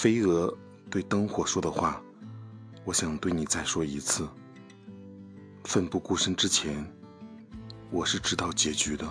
飞蛾对灯火说的话我想对你再说一次。奋不顾身之前我是知道结局的。